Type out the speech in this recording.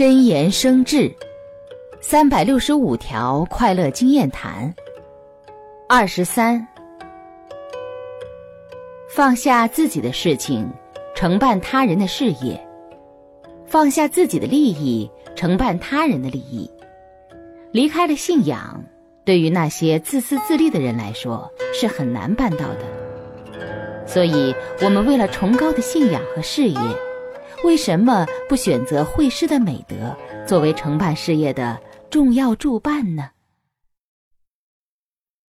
真言生智，三百六十五条快乐经验谈。二十三，放下自己的事情，承办他人的事业；放下自己的利益，承办他人的利益。离开了信仰，对于那些自私自利的人来说是很难办到的。所以，我们为了崇高的信仰和事业。为什么不选择会师的美德作为承办事业的重要助办呢？